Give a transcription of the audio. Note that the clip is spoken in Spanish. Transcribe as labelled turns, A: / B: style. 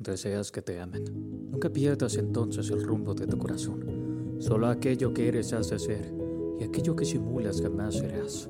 A: Deseas que te amen. Nunca pierdas entonces el rumbo de tu corazón. Solo aquello que eres has de ser y aquello que simulas jamás serás.